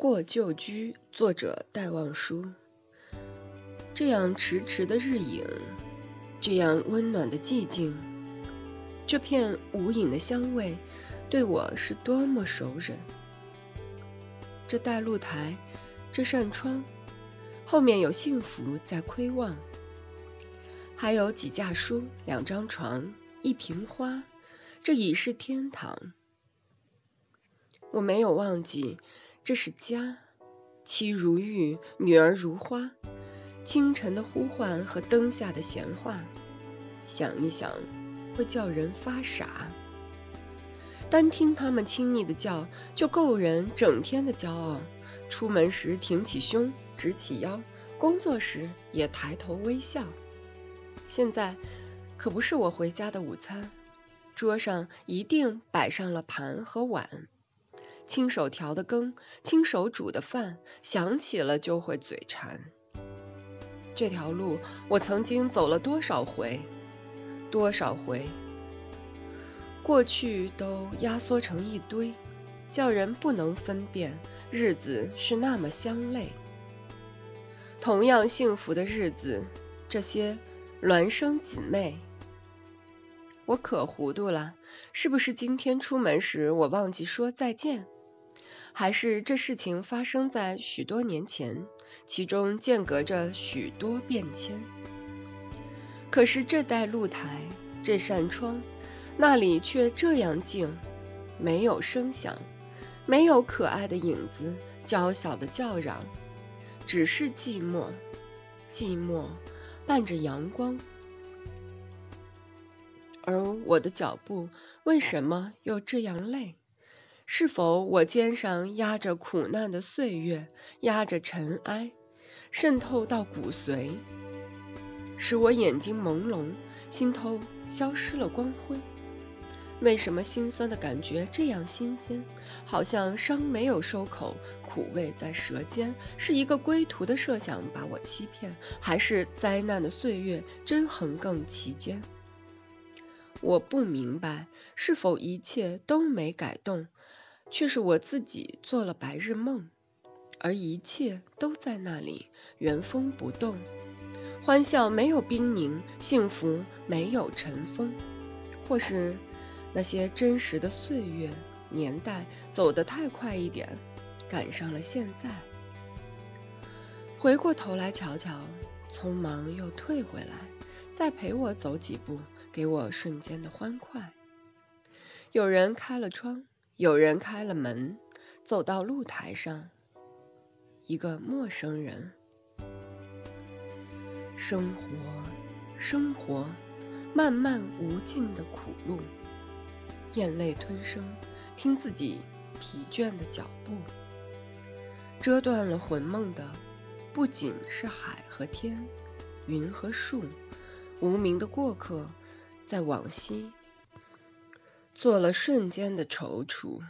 过旧居，作者戴望舒。这样迟迟的日影，这样温暖的寂静，这片无影的香味，对我是多么熟人。这带露台，这扇窗，后面有幸福在窥望，还有几架书，两张床，一瓶花，这已是天堂。我没有忘记。这是家，妻如玉，女儿如花。清晨的呼唤和灯下的闲话，想一想会叫人发傻。单听他们亲昵的叫，就够人整天的骄傲。出门时挺起胸，直起腰；工作时也抬头微笑。现在可不是我回家的午餐，桌上一定摆上了盘和碗。亲手调的羹，亲手煮的饭，想起了就会嘴馋。这条路我曾经走了多少回，多少回，过去都压缩成一堆，叫人不能分辨。日子是那么相类，同样幸福的日子，这些孪生姊妹，我可糊涂了，是不是今天出门时我忘记说再见？还是这事情发生在许多年前，其中间隔着许多变迁。可是这带露台，这扇窗，那里却这样静，没有声响，没有可爱的影子，娇小的叫嚷，只是寂寞，寂寞伴着阳光。而我的脚步为什么又这样累？是否我肩上压着苦难的岁月，压着尘埃，渗透到骨髓，使我眼睛朦胧，心头消失了光辉？为什么心酸的感觉这样新鲜？好像伤没有收口，苦味在舌尖，是一个归途的设想把我欺骗，还是灾难的岁月真横亘其间？我不明白，是否一切都没改动？却是我自己做了白日梦，而一切都在那里原封不动，欢笑没有冰凝，幸福没有尘封，或是那些真实的岁月年代走得太快一点，赶上了现在。回过头来瞧瞧，匆忙又退回来，再陪我走几步，给我瞬间的欢快。有人开了窗。有人开了门，走到露台上，一个陌生人。生活，生活，漫漫无尽的苦路，咽泪吞声，听自己疲倦的脚步。遮断了魂梦的，不仅是海和天，云和树，无名的过客，在往昔。做了瞬间的踌躇。